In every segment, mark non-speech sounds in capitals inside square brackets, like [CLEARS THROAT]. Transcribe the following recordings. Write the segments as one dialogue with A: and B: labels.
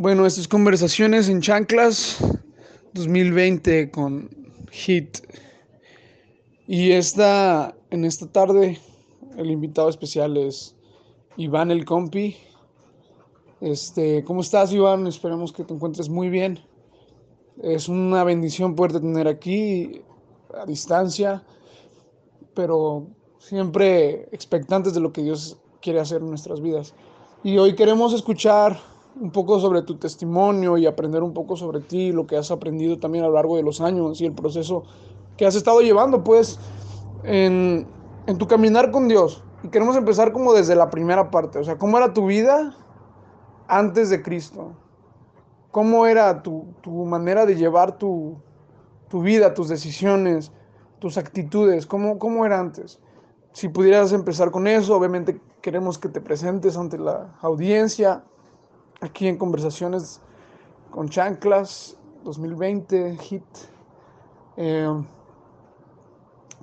A: Bueno, estas conversaciones en Chanclas 2020 con Hit. Y esta, en esta tarde, el invitado especial es Iván el Compi. Este, ¿cómo estás, Iván? Esperemos que te encuentres muy bien. Es una bendición poderte tener aquí a distancia, pero siempre expectantes de lo que Dios quiere hacer en nuestras vidas. Y hoy queremos escuchar un poco sobre tu testimonio y aprender un poco sobre ti, lo que has aprendido también a lo largo de los años y el proceso que has estado llevando, pues, en, tu caminar con Dios. Y queremos empezar como desde la primera parte, o sea, ¿cómo era tu vida antes de Cristo? ¿Cómo era tu, tu manera de llevar tu, tu, vida, tus decisiones, tus actitudes? ¿Cómo, ¿Cómo era antes? Si pudieras empezar con eso, obviamente queremos que te presentes ante la audiencia aquí en Conversaciones con Chanclas 2020, HIT. Eh,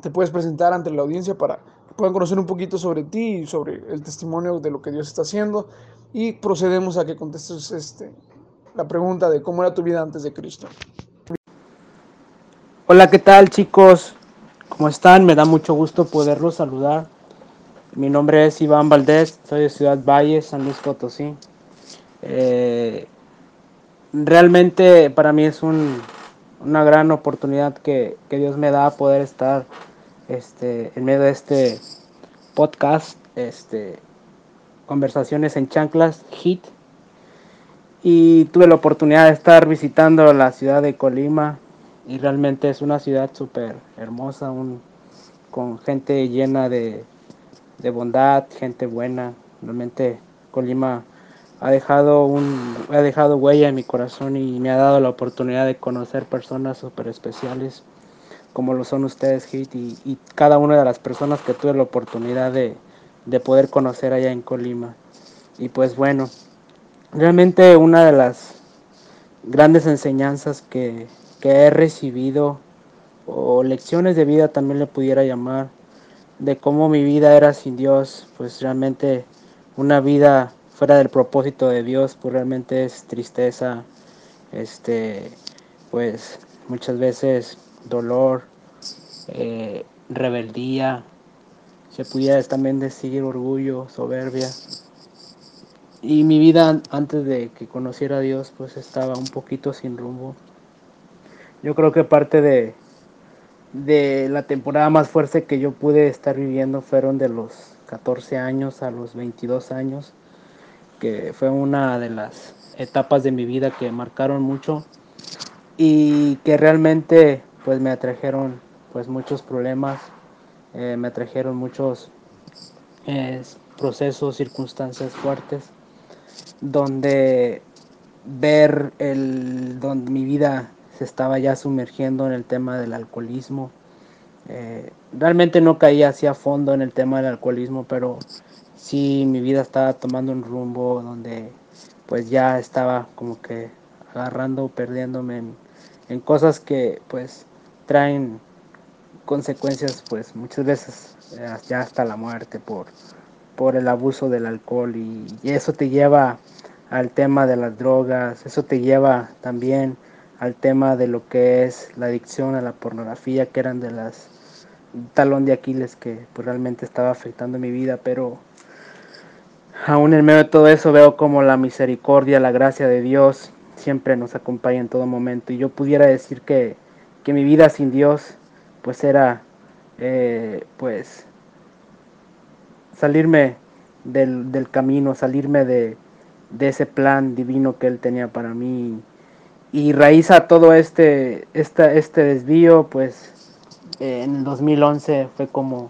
A: te puedes presentar ante la audiencia para que puedan conocer un poquito sobre ti y sobre el testimonio de lo que Dios está haciendo. Y procedemos a que contestes este, la pregunta de cómo era tu vida antes de Cristo.
B: Hola, ¿qué tal chicos? ¿Cómo están? Me da mucho gusto poderlos saludar. Mi nombre es Iván Valdés, soy de Ciudad Valle, San Luis Potosí. Eh, realmente para mí es un, una gran oportunidad que, que, Dios me da poder estar este, en medio de este podcast, este, conversaciones en chanclas, hit. Y tuve la oportunidad de estar visitando la ciudad de Colima y realmente es una ciudad súper hermosa, un, con gente llena de, de bondad, gente buena. Realmente Colima ha dejado, un, ha dejado huella en mi corazón y me ha dado la oportunidad de conocer personas súper especiales como lo son ustedes, Hit, y, cada una de las personas que tuve la oportunidad de, de, poder conocer allá en Colima. Y pues bueno, realmente una de las grandes enseñanzas que, que he recibido, o lecciones de vida también le pudiera llamar, de cómo mi vida era sin Dios, pues realmente una vida fuera del propósito de Dios, pues realmente es tristeza, este, pues muchas veces dolor, eh, rebeldía, se pudiera también decir orgullo, soberbia. Y mi vida antes de que conociera a Dios, pues estaba un poquito sin rumbo. Yo creo que parte de, de la temporada más fuerte que yo pude estar viviendo fueron de los 14 años a los 22 años que fue una de las etapas de mi vida que marcaron mucho y que realmente pues me atrajeron pues muchos problemas, eh, me atrajeron muchos procesos, circunstancias fuertes, donde ver el, donde mi vida se estaba ya sumergiendo en el tema del alcoholismo. Eh, realmente no caía así a fondo en el tema del alcoholismo, pero sí mi vida estaba tomando un rumbo donde pues ya estaba como que agarrando, perdiéndome en, cosas que pues traen consecuencias pues muchas veces eh, ya hasta la muerte por, por el abuso del alcohol. Y, y, eso te lleva al tema de las drogas, eso te lleva también al tema de lo que es la adicción a la pornografía que eran de las talón de Aquiles que pues, realmente estaba afectando mi vida. Pero Aún en medio de todo eso veo como la misericordia, la gracia de Dios siempre nos acompaña en todo momento. Y yo pudiera decir que, que mi vida sin Dios pues era eh, pues salirme del, del camino, salirme de, de, ese plan divino que Él tenía para mí. Y raíz a todo este, este, desvío, pues en 2011 fue como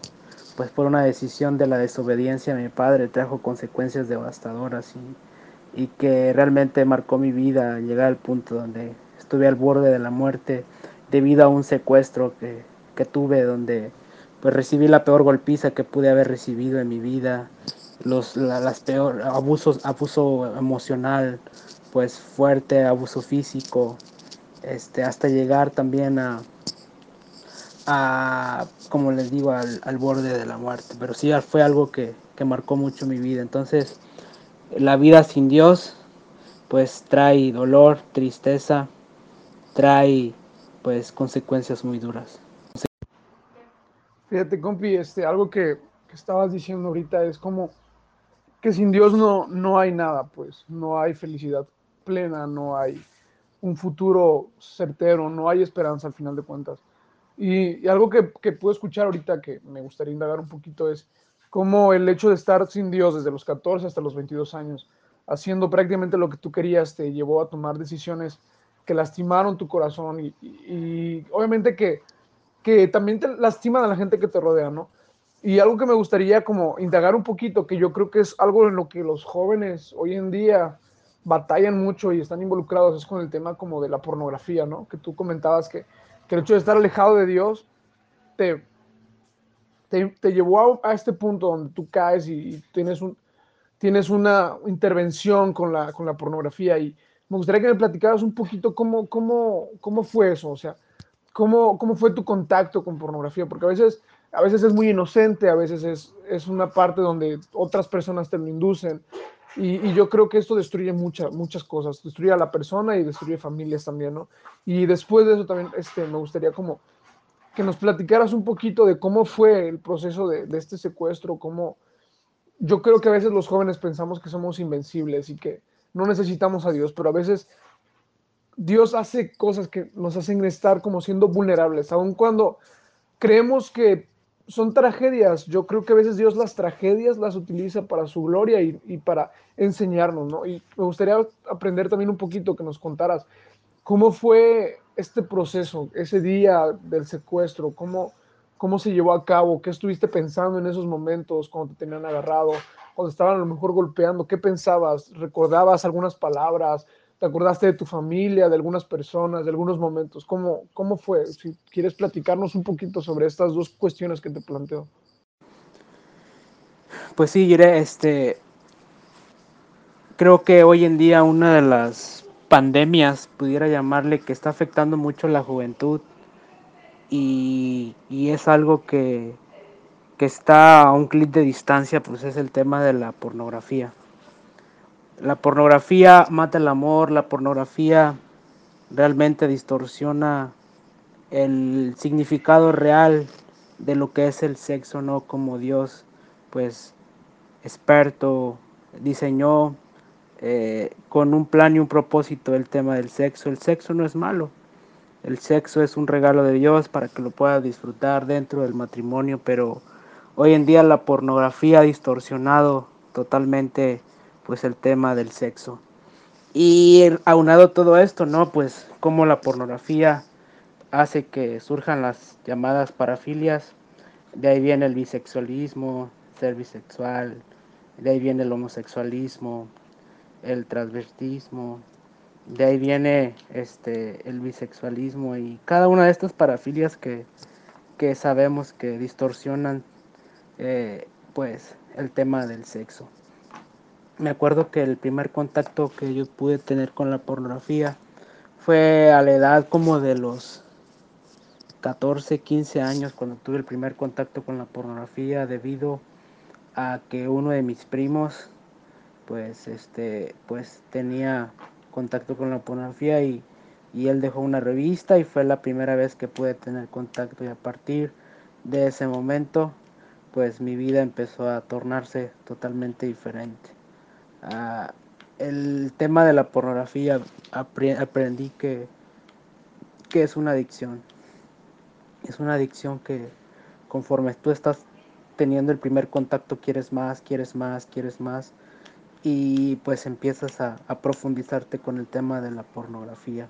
B: pues por una decisión de la desobediencia de mi padre trajo consecuencias devastadoras y, y, que realmente marcó mi vida, llegar al punto donde estuve al borde de la muerte debido a un secuestro que, que tuve donde pues recibí la peor golpiza que pude haber recibido en mi vida, los la, las peor abusos, abuso emocional pues fuerte, abuso físico, este hasta llegar también a a, como les digo, al, al, borde de la muerte. Pero sí fue algo que, que, marcó mucho mi vida. Entonces, la vida sin Dios pues trae dolor, tristeza, trae pues consecuencias muy duras.
A: Fíjate, compi, este, algo que, que estabas diciendo ahorita es como que sin Dios no, no hay nada, pues, no hay felicidad plena, no hay un futuro certero, no hay esperanza al final de cuentas. Y, algo que, que puedo escuchar ahorita que me gustaría indagar un poquito es cómo el hecho de estar sin Dios desde los 14 hasta los 22 años, haciendo prácticamente lo que tú querías, te llevó a tomar decisiones que lastimaron tu corazón y obviamente que, que también te lastiman a la gente que te rodea, ¿no? Y algo que me gustaría como indagar un poquito, que yo creo que es algo en lo que los jóvenes hoy en día batallan mucho y están involucrados, es con el tema como de la pornografía, ¿no? Que tú comentabas que, que el hecho de estar alejado de Dios te, te, te llevó a, este punto donde tú caes y, y, tienes, un, tienes una intervención con la, con la pornografía. Y me gustaría que me platicaras un poquito cómo, cómo, cómo fue eso, o sea, cómo, cómo fue tu contacto con pornografía, porque a veces, a veces es muy inocente, a veces es, es una parte donde otras personas te lo inducen. Y, y, yo creo que esto destruye muchas muchas cosas, destruye a la persona y destruye familias también, ¿no? Y después de eso también este, me gustaría como que nos platicaras un poquito de cómo fue el proceso de, de este secuestro, cómo yo creo que a veces los jóvenes pensamos que somos invencibles y que no necesitamos a Dios, pero a veces Dios hace cosas que nos hacen estar como siendo vulnerables, aun cuando creemos que son tragedias. Yo creo que a veces Dios las tragedias las utiliza para su gloria y, y, para enseñarnos, ¿no? Y me gustaría aprender también un poquito que nos contaras cómo fue este proceso, ese día del secuestro, cómo, cómo se llevó a cabo, qué estuviste pensando en esos momentos cuando te tenían agarrado, cuando estaban a lo mejor golpeando, qué pensabas, recordabas algunas palabras, te acordaste de tu familia, de algunas personas, de algunos momentos, ¿cómo, cómo fue? Si quieres platicarnos un poquito sobre estas dos cuestiones que te planteo.
B: Pues sí, Iré, este, creo que hoy en día una de las pandemias, pudiera llamarle, que está afectando mucho a la juventud y, y es algo que, que está a un clic de distancia, pues es el tema de la pornografía. La pornografía mata el amor, la pornografía realmente distorsiona el significado real de lo que es el sexo, no como Dios, pues experto, diseñó eh, con un plan y un propósito el tema del sexo. El sexo no es malo, el sexo es un regalo de Dios para que lo puedas disfrutar dentro del matrimonio, pero hoy en día la pornografía ha distorsionado totalmente pues el tema del sexo. Y aunado todo esto, ¿no? Pues como la pornografía hace que surjan las llamadas parafilias, de ahí viene el bisexualismo, ser bisexual, de ahí viene el homosexualismo, el transvestismo, de ahí viene este el bisexualismo y cada una de estas parafilias que, que sabemos que distorsionan eh, pues el tema del sexo. Me acuerdo que el primer contacto que yo pude tener con la pornografía fue a la edad como de los 14, 15 años cuando tuve el primer contacto con la pornografía debido a que uno de mis primos pues este pues tenía contacto con la pornografía y, y él dejó una revista y fue la primera vez que pude tener contacto y a partir de ese momento pues mi vida empezó a tornarse totalmente diferente. Uh, el tema de la pornografía aprendí que, que es una adicción. Es una adicción que conforme tú estás teniendo el primer contacto quieres más, quieres más, quieres más y pues empiezas a, a profundizarte con el tema de la pornografía.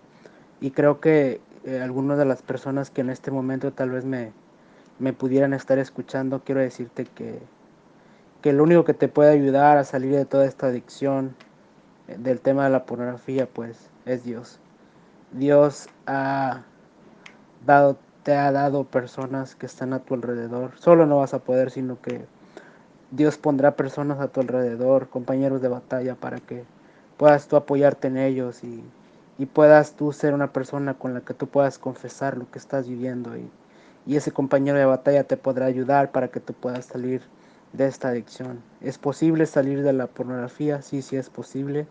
B: Y creo que eh, algunas de las personas que en este momento tal vez me, me pudieran estar escuchando, quiero decirte que, que lo único que te puede ayudar a salir de toda esta adicción eh, del tema de la pornografía, pues es Dios. Dios ha dado, te ha dado personas que están a tu alrededor. Solo no vas a poder, sino que Dios pondrá personas a tu alrededor, compañeros de batalla, para que puedas tú apoyarte en ellos y, y puedas tú ser una persona con la que tú puedas confesar lo que estás viviendo y, y ese compañero de batalla te podrá ayudar para que tú puedas salir de esta adicción. ¿Es posible salir de la pornografía? Sí, sí es posible.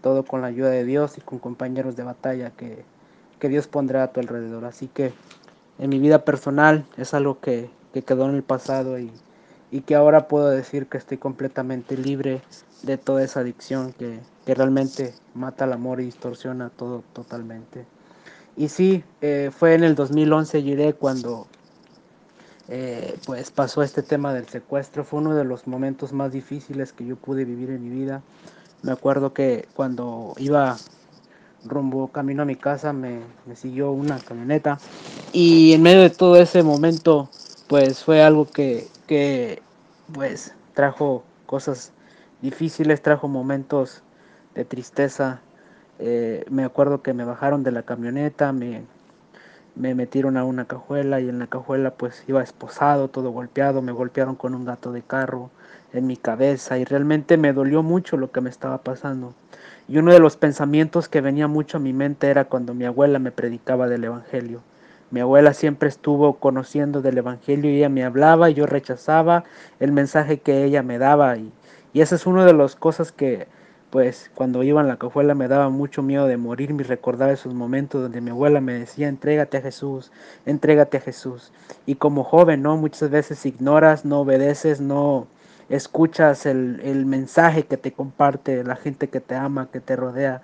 B: todo con la ayuda de Dios y con compañeros de batalla que, que Dios pondrá a tu alrededor. Así que en mi vida personal es algo que, que quedó en el pasado y, y, que ahora puedo decir que estoy completamente libre de toda esa adicción que, que realmente mata el amor y distorsiona todo totalmente. Y sí, eh, fue en el 2011, Giré, cuando eh, pues pasó este tema del secuestro. Fue uno de los momentos más difíciles que yo pude vivir en mi vida. Me acuerdo que cuando iba rumbo camino a mi casa me, me, siguió una camioneta y en medio de todo ese momento pues fue algo que, que pues trajo cosas difíciles, trajo momentos de tristeza, eh, me acuerdo que me bajaron de la camioneta, me, me metieron a una cajuela y en la cajuela pues iba esposado, todo golpeado, me golpearon con un gato de carro en mi cabeza y realmente me dolió mucho lo que me estaba pasando. Y uno de los pensamientos que venía mucho a mi mente era cuando mi abuela me predicaba del Evangelio. Mi abuela siempre estuvo conociendo del Evangelio y ella me hablaba y yo rechazaba el mensaje que ella me daba y, y esa es una de las cosas que pues cuando iba en la cajuela me daba mucho miedo de morir, me recordaba esos momentos donde mi abuela me decía, entrégate a Jesús, entrégate a Jesús. Y como joven, ¿no? Muchas veces ignoras, no obedeces, no escuchas el, el mensaje que te comparte la gente que te ama, que te rodea,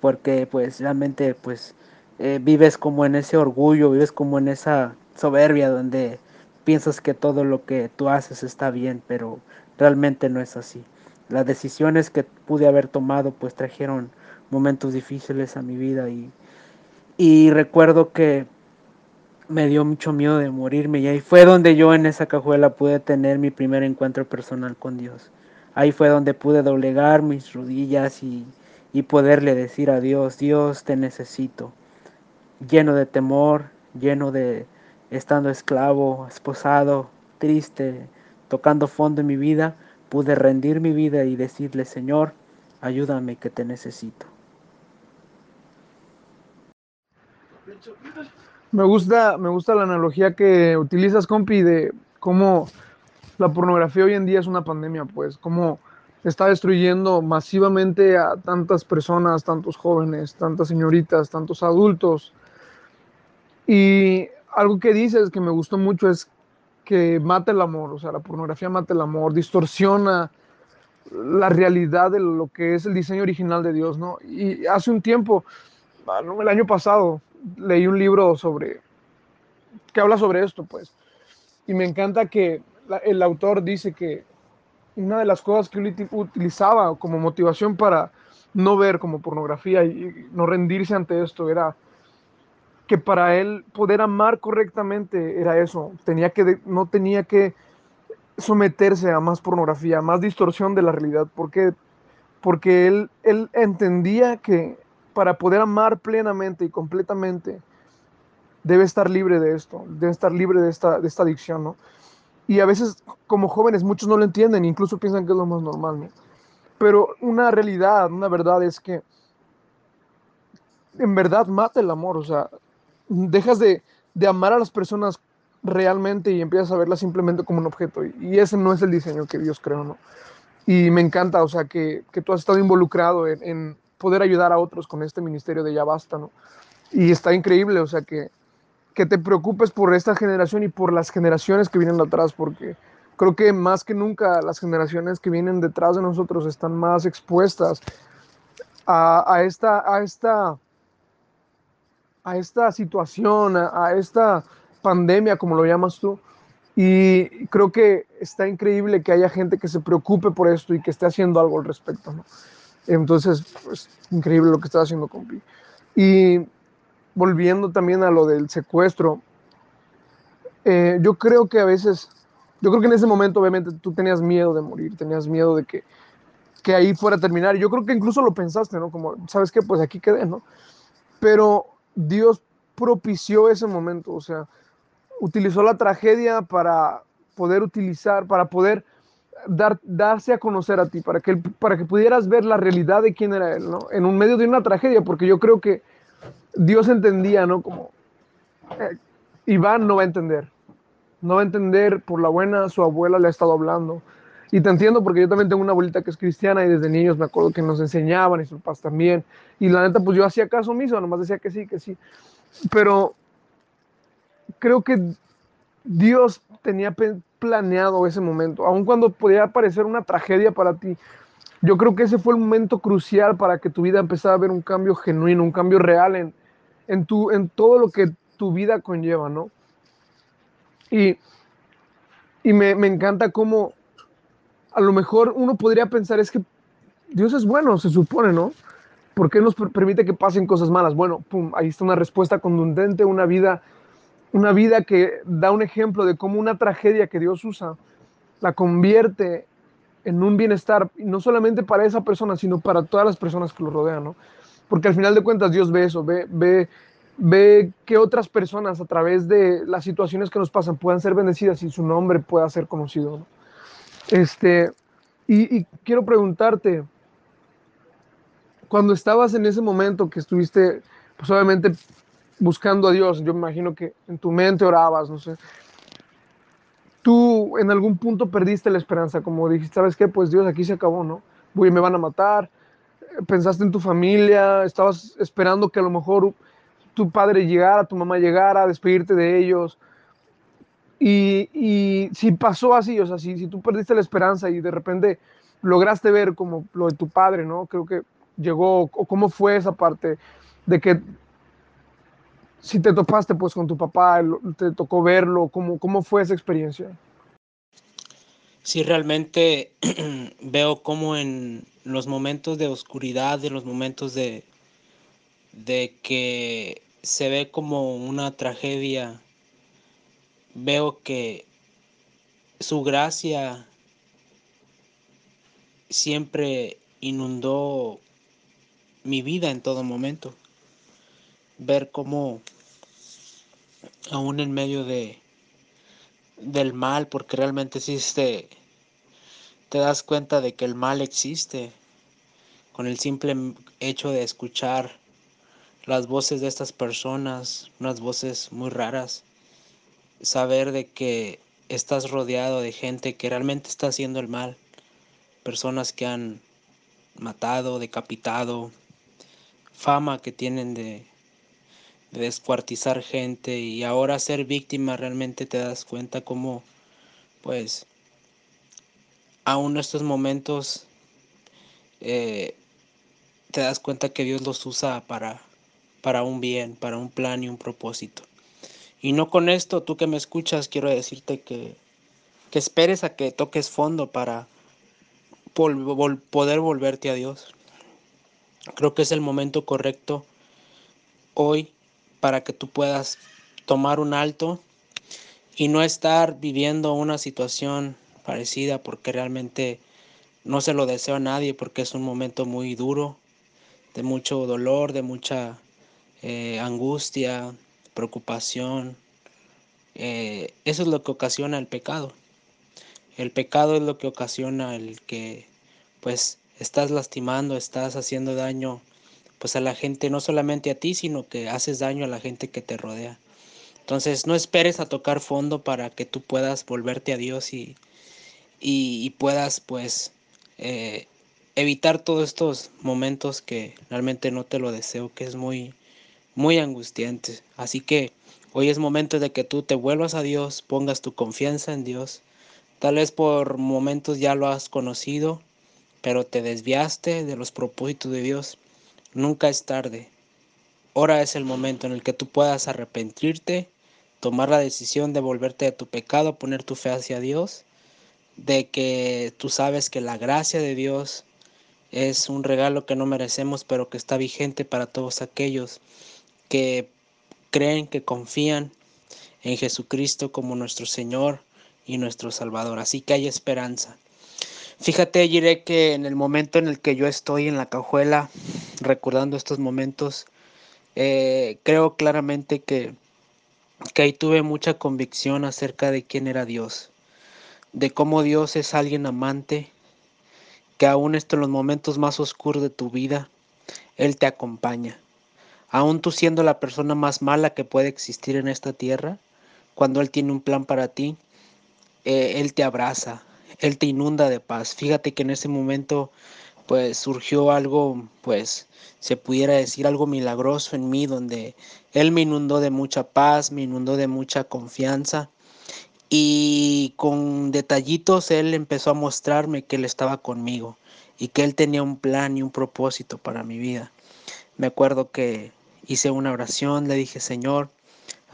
B: porque pues realmente pues eh, vives como en ese orgullo, vives como en esa soberbia donde piensas que todo lo que tú haces está bien, pero realmente no es así las decisiones que pude haber tomado pues trajeron momentos difíciles a mi vida y, y recuerdo que me dio mucho miedo de morirme y ahí fue donde yo en esa cajuela pude tener mi primer encuentro personal con Dios. Ahí fue donde pude doblegar mis rodillas y, y poderle decir a Dios, Dios te necesito, lleno de temor, lleno de estando esclavo, esposado, triste, tocando fondo en mi vida, pude rendir mi vida y decirle, Señor, ayúdame que te necesito.
A: Me gusta, me gusta la analogía que utilizas, compi, de cómo la pornografía hoy en día es una pandemia, pues, cómo está destruyendo masivamente a tantas personas, tantos jóvenes, tantas señoritas, tantos adultos. Y algo que dices que me gustó mucho es que mata el amor, o sea, la pornografía mata el amor, distorsiona la realidad de lo que es el diseño original de Dios, ¿no? Y hace un tiempo, ah, el año pasado, leí un libro sobre, que habla sobre esto, pues, y me encanta que el autor dice que una de las cosas que utilizaba como motivación para no ver como pornografía y no rendirse ante esto era que para él poder amar correctamente era eso, tenía que, no tenía que someterse a más pornografía, a más distorsión de la realidad, porque, porque él, él entendía que para poder amar plenamente y completamente, debe estar libre de esto, debe estar libre de esta, de esta adicción, ¿no? Y a veces como jóvenes muchos no lo entienden, incluso piensan que es lo más normal, ¿no? Pero una realidad, una verdad es que en verdad mata el amor, o sea, dejas de, de, amar a las personas realmente y empiezas a verlas simplemente como un objeto. Y, ese no es el diseño que Dios creó, ¿no? Y me encanta, o sea, que, que tú has estado involucrado en, en, poder ayudar a otros con este ministerio de Ya Basta, ¿no? Y está increíble, o sea, que, que te preocupes por esta generación y por las generaciones que vienen atrás, porque creo que más que nunca las generaciones que vienen detrás de nosotros están más expuestas a, a esta, a esta a esta situación, a, esta pandemia, como lo llamas tú. Y creo que está increíble que haya gente que se preocupe por esto y que esté haciendo algo al respecto. ¿no? Entonces, pues, increíble lo que está haciendo Compi. Y volviendo también a lo del secuestro, eh, yo creo que a veces, yo creo que en ese momento obviamente tú tenías miedo de morir, tenías miedo de que, que ahí fuera a terminar. Yo creo que incluso lo pensaste, ¿no? Como, ¿sabes qué? Pues aquí quedé, ¿no? Pero Dios propició ese momento, o sea, utilizó la tragedia para poder utilizar, para poder dar, darse a conocer a ti, para que, para que pudieras ver la realidad de quién era Él, ¿no? En un medio de una tragedia, porque yo creo que Dios entendía, ¿no? Como eh, Iván no va a entender, no va a entender por la buena, su abuela le ha estado hablando, Y te entiendo porque yo también tengo una abuelita que es cristiana y desde niños me acuerdo que nos enseñaban y sus papás también. Y la neta, pues yo hacía caso omiso, nomás decía que sí, que sí. Pero creo que Dios tenía planeado ese momento, aun cuando podía parecer una tragedia para ti. Yo creo que ese fue el momento crucial para que tu vida empezara a ver un cambio genuino, un cambio real en, en, tu, en todo lo que tu vida conlleva, ¿no? Y, y me, me encanta cómo a lo mejor uno podría pensar es que Dios es bueno, se supone, ¿no? ¿Por qué nos permite que pasen cosas malas? Bueno, pum, ahí está una respuesta contundente, una vida, una vida que da un ejemplo de cómo una tragedia que Dios usa la convierte en un bienestar, no solamente para esa persona, sino para todas las personas que lo rodean, ¿no? Porque al final de cuentas Dios ve eso, ve, ve, ve que otras personas a través de las situaciones que nos pasan puedan ser bendecidas y su nombre pueda ser conocido, ¿no? Este, y, quiero preguntarte, cuando estabas en ese momento que estuviste, pues obviamente buscando a Dios, yo me imagino que en tu mente orabas, no sé, tú en algún punto perdiste la esperanza, como dijiste, ¿sabes qué? Pues Dios, aquí se acabó, ¿no? Voy, me van a matar, pensaste en tu familia, estabas esperando que a lo mejor tu padre llegara, tu mamá llegara despedirte de ellos. Y, y si pasó así, o sea, si, si tú perdiste la esperanza y de repente lograste ver como lo de tu padre, ¿no? Creo que llegó, o cómo fue esa parte de que si te topaste pues con tu papá, te tocó verlo, cómo, cómo fue esa experiencia.
B: Sí, realmente [CLEARS THROAT] veo como en los momentos de oscuridad, en los momentos de, de que se ve como una tragedia, veo que su gracia siempre inundó mi vida en todo momento. Ver cómo aún en medio de del mal, porque realmente existe, te das cuenta de que el mal existe con el simple hecho de escuchar las voces de estas personas, unas voces muy raras, saber de que estás rodeado de gente que realmente está haciendo el mal, personas que han matado, decapitado, fama que tienen de, descuartizar gente y ahora ser víctima realmente te das cuenta cómo pues aún en estos momentos eh, te das cuenta que Dios los usa para, para un bien, para un plan y un propósito. Y no con esto, tú que me escuchas, quiero decirte que, que esperes a que toques fondo para poder volverte a Dios. Creo que es el momento correcto hoy para que tú puedas tomar un alto y no estar viviendo una situación parecida porque realmente no se lo deseo a nadie porque es un momento muy duro, de mucho dolor, de mucha eh, angustia, preocupación. Eh, eso es lo que ocasiona el pecado. El pecado es lo que ocasiona el que pues estás lastimando, estás haciendo daño pues a la gente, no solamente a ti, sino que haces daño a la gente que te rodea. Entonces no esperes a tocar fondo para que tú puedas volverte a Dios y, y, puedas pues eh, evitar todos estos momentos que realmente no te lo deseo, que es muy, muy angustiante. Así que hoy es momento de que tú te vuelvas a Dios, pongas tu confianza en Dios. Tal vez por momentos ya lo has conocido, pero te desviaste de los propósitos de Dios. Nunca es tarde. Ahora es el momento en el que tú puedas arrepentirte, tomar la decisión de volverte de tu pecado, poner tu fe hacia Dios, de que tú sabes que la gracia de Dios es un regalo que no merecemos, pero que está vigente para todos aquellos que creen, que confían en Jesucristo como nuestro Señor y nuestro Salvador. Así que hay esperanza. Fíjate, diré que en el momento en el que yo estoy en la cajuela, recordando estos momentos, eh, creo claramente que, que ahí tuve mucha convicción acerca de quién era Dios, de cómo Dios es alguien amante, que aún en los momentos más oscuros de tu vida, Él te acompaña. Aún tú siendo la persona más mala que puede existir en esta tierra, cuando Él tiene un plan para ti, eh, Él te abraza, Él te inunda de paz. Fíjate que en ese momento pues surgió algo, pues se pudiera decir algo milagroso en mí, donde Él me inundó de mucha paz, me inundó de mucha confianza y con detallitos Él empezó a mostrarme que Él estaba conmigo y que Él tenía un plan y un propósito para mi vida. Me acuerdo que hice una oración, le dije, Señor,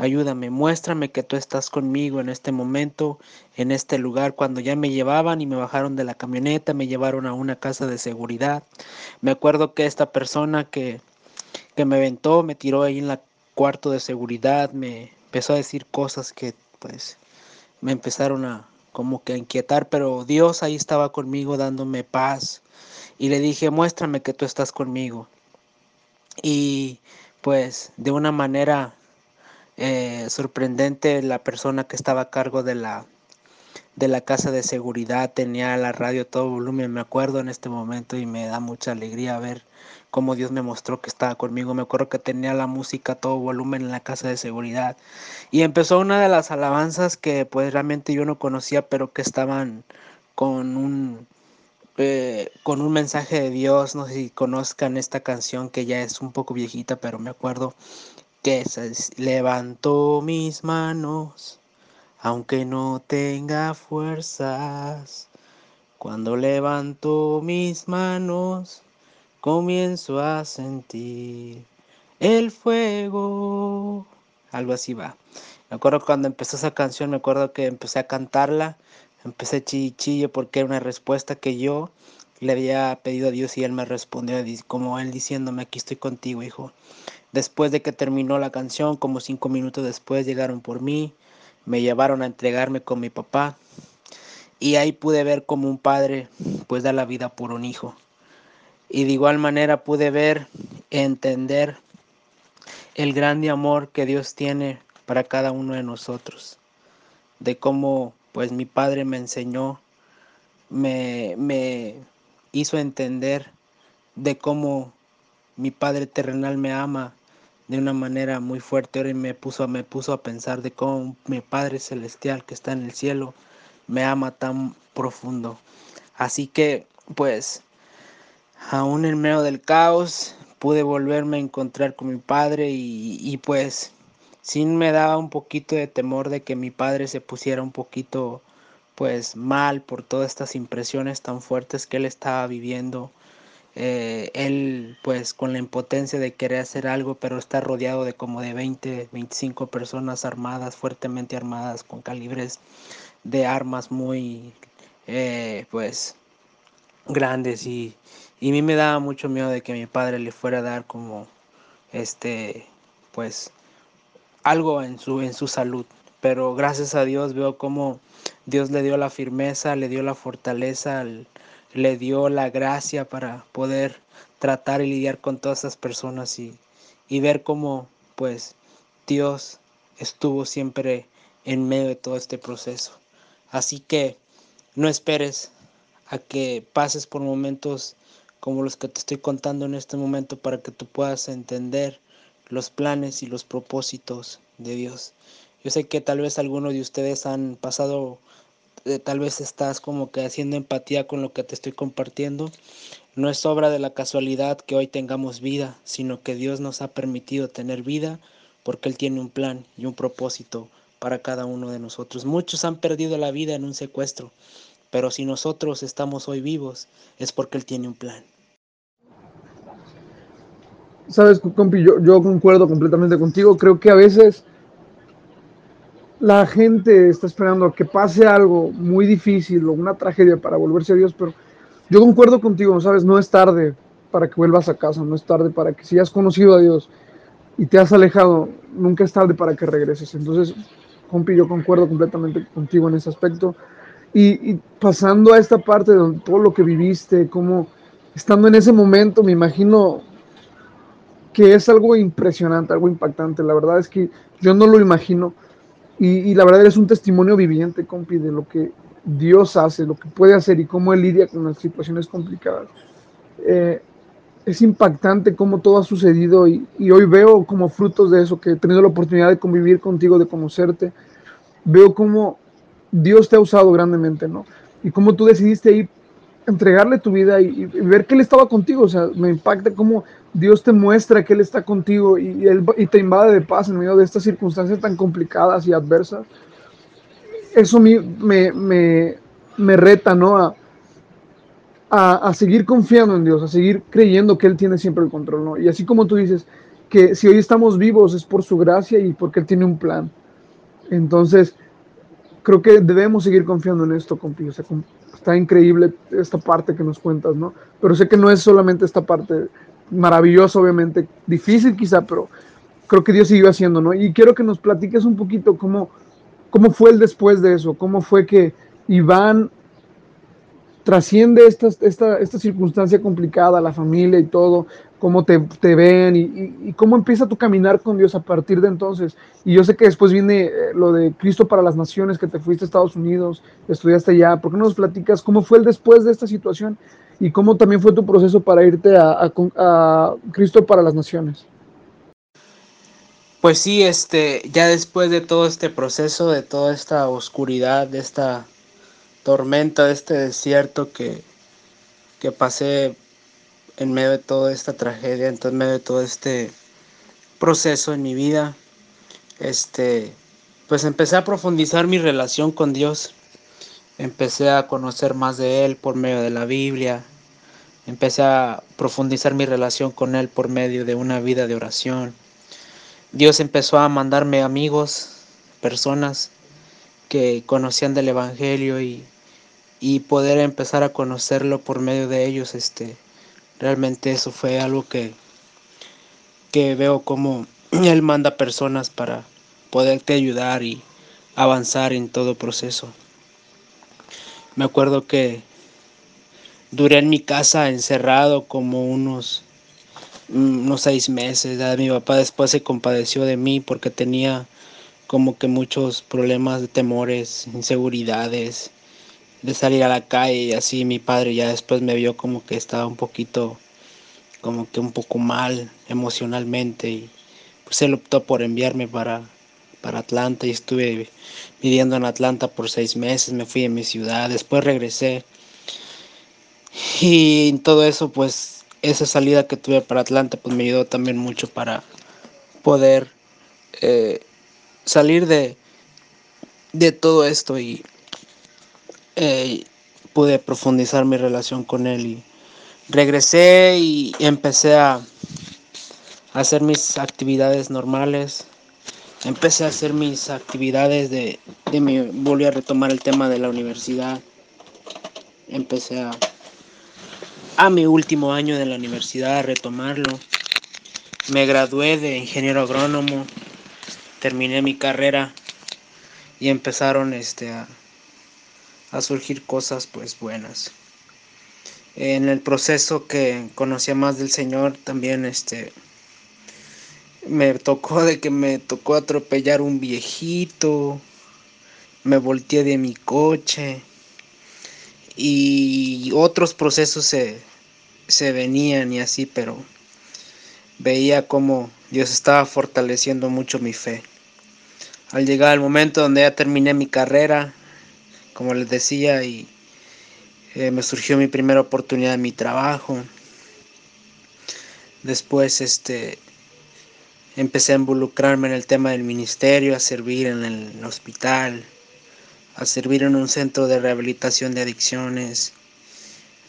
B: Ayúdame, muéstrame que tú estás conmigo en este momento, en este lugar. Cuando ya me llevaban y me bajaron de la camioneta, me llevaron a una casa de seguridad. Me acuerdo que esta persona que, que me aventó, me tiró ahí en la cuarto de seguridad, me empezó a decir cosas que pues me empezaron a como que a inquietar, pero Dios ahí estaba conmigo dándome paz. Y le dije, muéstrame que tú estás conmigo. Y pues de una manera eh, sorprendente la persona que estaba a cargo de la, de la casa de seguridad tenía la radio todo volumen, me acuerdo en este momento y me da mucha alegría ver cómo Dios me mostró que estaba conmigo. Me acuerdo que tenía la música todo volumen en la casa de seguridad y empezó una de las alabanzas que pues realmente yo no conocía, pero que estaban con un eh, con un mensaje de Dios. No sé si conozcan esta canción que ya es un poco viejita, pero me acuerdo que levantó mis manos, aunque no tenga fuerzas. Cuando levanto mis manos, comienzo a sentir el fuego. Algo así va. Me acuerdo cuando empezó esa canción, me acuerdo que empecé a cantarla, empecé chille porque era una respuesta que yo le había pedido a Dios y él me respondió como él diciéndome, aquí estoy contigo, hijo. Después de que terminó la canción, como cinco minutos después llegaron por mí, me llevaron a entregarme con mi papá y ahí pude ver como un padre pues da la vida por un hijo. Y de igual manera pude ver, entender el grande amor que Dios tiene para cada uno de nosotros. De cómo pues mi padre me enseñó, me, me hizo entender de cómo mi padre terrenal me ama de una manera muy fuerte. Ahora me puso, me puso a pensar de cómo mi Padre Celestial que está en el cielo me ama tan profundo. Así que, pues, aún en medio del caos, pude volverme a encontrar con mi Padre y, y pues, sin me daba un poquito de temor de que mi Padre se pusiera un poquito, pues, mal por todas estas impresiones tan fuertes que él estaba viviendo. Eh, él pues con la impotencia de querer hacer algo, pero está rodeado de como de 20, 25 personas armadas, fuertemente armadas, con calibres de armas muy eh, pues grandes. Y, y a mí me daba mucho miedo de que mi padre le fuera a dar como este pues algo en su en su salud pero gracias a Dios veo como Dios le dio la firmeza le dio la fortaleza al, le dio la gracia para poder tratar y lidiar con todas esas personas y, y ver cómo pues Dios estuvo siempre en medio de todo este proceso. Así que no esperes a que pases por momentos como los que te estoy contando en este momento para que tú puedas entender los planes y los propósitos de Dios. Yo sé que tal vez algunos de ustedes han pasado eh, tal vez estás como que haciendo empatía con lo que te estoy compartiendo. No es obra de la casualidad que hoy tengamos vida, sino que Dios nos ha permitido tener vida porque Él tiene un plan y un propósito para cada uno de nosotros. Muchos han perdido la vida en un secuestro, pero si nosotros estamos hoy vivos es porque Él tiene un plan.
A: Sabes, compi, yo, yo concuerdo completamente contigo. Creo que a veces la gente está esperando a que pase algo muy difícil o una tragedia para volverse a Dios, pero yo concuerdo contigo, ¿sabes? No es tarde para que vuelvas a casa, no es tarde para que si has conocido a Dios y te has alejado, nunca es tarde para que regreses. Entonces, compi, yo concuerdo completamente contigo en ese aspecto. Y pasando a esta parte de todo lo que viviste, como estando en ese momento, me imagino que es algo impresionante, algo impactante. La verdad es que yo no lo imagino y, la verdad es un testimonio viviente, compi, de lo que Dios hace, lo que puede hacer y cómo Él lidia con las situaciones complicadas. Eh, es impactante cómo todo ha sucedido y, y, hoy veo como frutos de eso, que he tenido la oportunidad de convivir contigo, de conocerte, veo cómo Dios te ha usado grandemente, ¿no? y cómo tú decidiste ir entregarle tu vida y, ver que Él estaba contigo. O sea, me impacta cómo Dios te muestra que Él está contigo y, él, y te invade de paz en medio de estas circunstancias tan complicadas y adversas. Eso me, me, me, reta, ¿no? A, a, seguir confiando en Dios, a seguir creyendo que Él tiene siempre el control, ¿no? Y así como tú dices, que si hoy estamos vivos es por su gracia y porque Él tiene un plan. Entonces, creo que debemos seguir confiando en esto, compi. O sea, está increíble esta parte que nos cuentas, ¿no? Pero sé que no es solamente esta parte maravillosa, obviamente, difícil quizá, pero creo que Dios siguió haciendo, ¿no? Y quiero que nos platiques un poquito cómo, cómo fue el después de eso, cómo fue que Iván trasciende esta, esta, esta circunstancia complicada, la familia y todo, cómo te, te ven y, cómo empieza tu caminar con Dios a partir de entonces. Y yo sé que después viene eh, lo de Cristo para las Naciones, que te fuiste a Estados Unidos, estudiaste allá. ¿Por qué no nos platicas cómo fue el después de esta situación y cómo también fue tu proceso para irte a, a, Cristo para las Naciones?
B: Pues sí, este, ya después de todo este proceso, de toda esta oscuridad, de esta tormenta, de este desierto que, que pasé en medio de toda esta tragedia, en medio de todo este proceso en mi vida, este, pues empecé a profundizar mi relación con Dios. Empecé a conocer más de Él por medio de la Biblia. Empecé a profundizar mi relación con Él por medio de una vida de oración. Dios empezó a mandarme amigos, personas que conocían del Evangelio y, y poder empezar a conocerlo por medio de ellos, este, Realmente eso fue algo que, que veo como [CLEARS THROAT] Él manda personas para poderte ayudar y avanzar en todo proceso. Me acuerdo que duré en mi casa encerrado como unos, unos seis meses. Mi papá después se compadeció de mí porque tenía como que muchos problemas de temores, inseguridades, de salir a la calle y así. Mi padre ya después me vio como que estaba un poquito como que un poco mal emocionalmente y pues él optó por enviarme para, para Atlanta y estuve viviendo en Atlanta por seis meses, me fui a mi ciudad, después regresé. Y en todo eso pues esa salida que tuve para Atlanta pues me ayudó también mucho para poder eh, salir de, de todo esto y eh, pude profundizar mi relación con él y regresé y empecé a hacer mis actividades normales. Empecé a hacer mis actividades de, de mi, volví a retomar el tema de la universidad. Empecé a, a mi último año de la universidad a retomarlo. Me gradué de ingeniero agrónomo, terminé mi carrera y empezaron este, a, surgir cosas pues buenas. En el proceso que conocía más del Señor también este me tocó de que me tocó atropellar un viejito, me volteé de mi coche y otros procesos se, se venían y así, pero veía como Dios estaba fortaleciendo mucho mi fe. Al llegar al momento donde ya terminé mi carrera, como les decía, y eh, me surgió mi primera oportunidad en mi trabajo. Después este, empecé a involucrarme en el tema del ministerio, a servir en el hospital, a servir en un centro de rehabilitación de adicciones.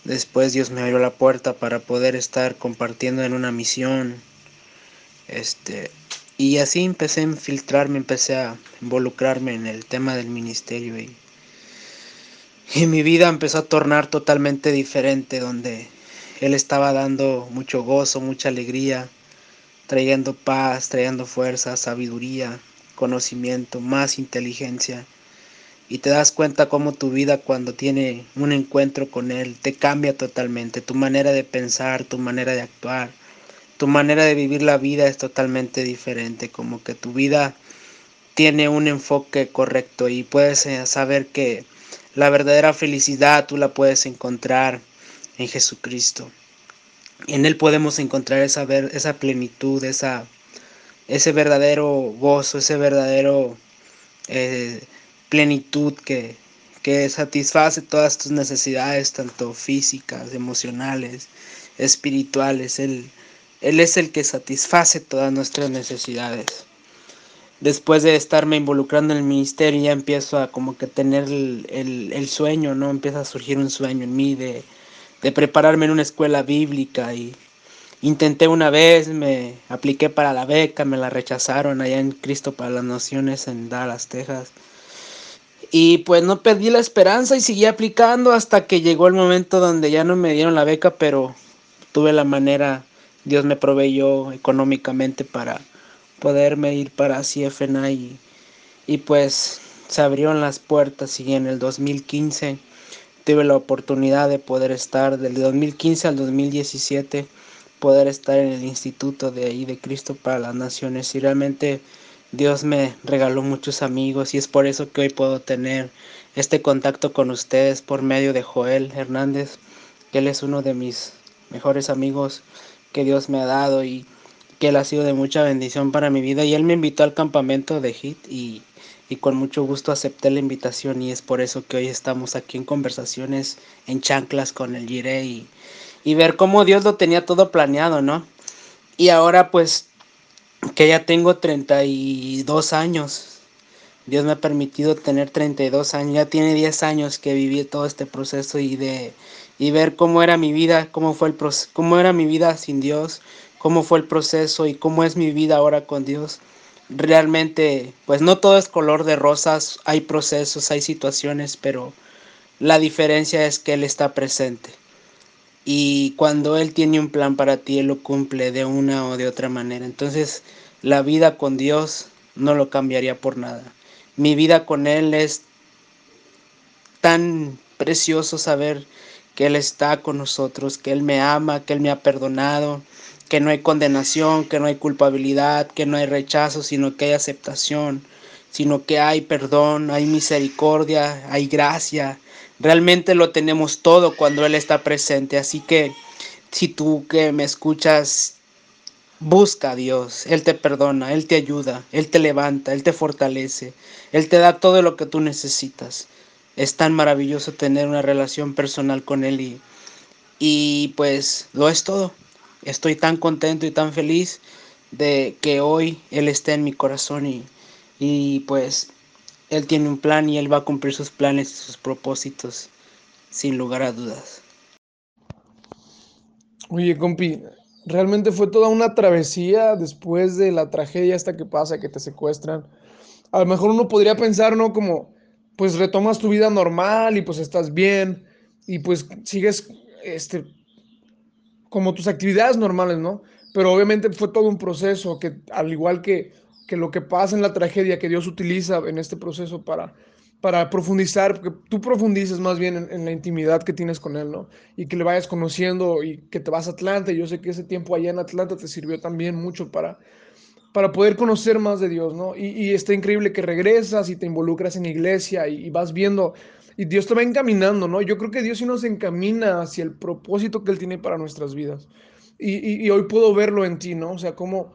B: Después Dios me abrió la puerta para poder estar compartiendo en una misión. Este, y así empecé a infiltrarme, empecé a involucrarme en el tema del ministerio y mi vida empezó a tornar totalmente diferente, donde Él estaba dando mucho gozo, mucha alegría, trayendo paz, trayendo fuerza, sabiduría, conocimiento, más inteligencia. Y te das cuenta cómo tu vida cuando tiene un encuentro con Él te cambia totalmente. Tu manera de pensar, tu manera de actuar, tu manera de vivir la vida es totalmente diferente. Como que tu vida tiene un enfoque correcto y puedes eh, saber que la verdadera felicidad tú la puedes encontrar en Jesucristo. En Él podemos encontrar esa, plenitud, esa, ese verdadero gozo, ese verdadero eh, plenitud que, que satisface todas tus necesidades, tanto físicas, emocionales, espirituales. Él, él es el que satisface todas nuestras necesidades. Después de estarme involucrando en el ministerio, ya empiezo a como que tener el, sueño, ¿no? Empieza a surgir un sueño en mí de, de prepararme en una escuela bíblica y intenté una vez, me apliqué para la beca, me la rechazaron allá en Cristo para las Naciones en Dallas, Texas. Y pues no perdí la esperanza y seguí aplicando hasta que llegó el momento donde ya no me dieron la beca, pero tuve la manera, Dios me proveyó económicamente para poderme ir para CFNA y, y pues se abrieron las puertas y en el 2015 tuve la oportunidad de poder estar del 2015 al 2017 poder estar en el instituto de ahí de Cristo para las Naciones. Y realmente Dios me regaló muchos amigos y es por eso que hoy puedo tener este contacto con ustedes por medio de Joel Hernández, que él es uno de mis mejores amigos que Dios me ha dado y que él ha sido de mucha bendición para mi vida y él me invitó al campamento de HIT y y con mucho gusto acepté la invitación y es por eso que hoy estamos aquí en conversaciones en chanclas con el Gire y, y ver cómo Dios lo tenía todo planeado, ¿no? Y ahora pues que ya tengo 32 años, Dios me ha permitido tener 32 años, ya tiene 10 años que viví todo este proceso y de y ver cómo era mi vida, cómo fue el cómo era mi vida sin Dios, cómo fue el proceso y cómo es mi vida ahora con Dios realmente, pues no todo es color de rosas, hay procesos, hay situaciones, pero la diferencia es que Él está presente. Y cuando Él tiene un plan para ti, Él lo cumple de una o de otra manera. Entonces, la vida con Dios no lo cambiaría por nada. Mi vida con Él es tan precioso saber que Él está con nosotros, que Él me ama, que Él me ha perdonado, que no hay condenación, que no hay culpabilidad, que no hay rechazo, sino que hay aceptación, sino que hay perdón, hay misericordia, hay gracia. Realmente lo tenemos todo cuando Él está presente. Así que si tú que me escuchas, busca a Dios, Él te perdona, Él te ayuda, Él te levanta, Él te fortalece, Él te da todo lo que tú necesitas. Es tan maravilloso tener una relación personal con Él y, y pues lo es todo. Estoy tan contento y tan feliz de que hoy Él esté en mi corazón y, y pues Él tiene un plan y Él va a cumplir sus planes y sus propósitos sin lugar a dudas.
A: Oye, compi, realmente fue toda una travesía después de la tragedia esta que pasa, que te secuestran. A lo mejor uno podría pensar, ¿no? Como, pues retomas tu vida normal y pues estás bien y pues sigues, este, como tus actividades normales, ¿no? Pero obviamente fue todo un proceso que, al igual que, que lo que pasa en la tragedia, que Dios utiliza en este proceso para, para profundizar, porque tú profundices más bien en, la intimidad que tienes con Él, ¿no? Y que le vayas conociendo y que te vas a Atlanta. Yo sé que ese tiempo allá en Atlanta te sirvió también mucho para, para poder conocer más de Dios, ¿no? Y, y está increíble que regresas y te involucras en iglesia y, y vas viendo y Dios te va encaminando, ¿no? Yo creo que Dios sí nos encamina hacia el propósito que Él tiene para nuestras vidas. Y, hoy puedo verlo en ti, ¿no? O sea, como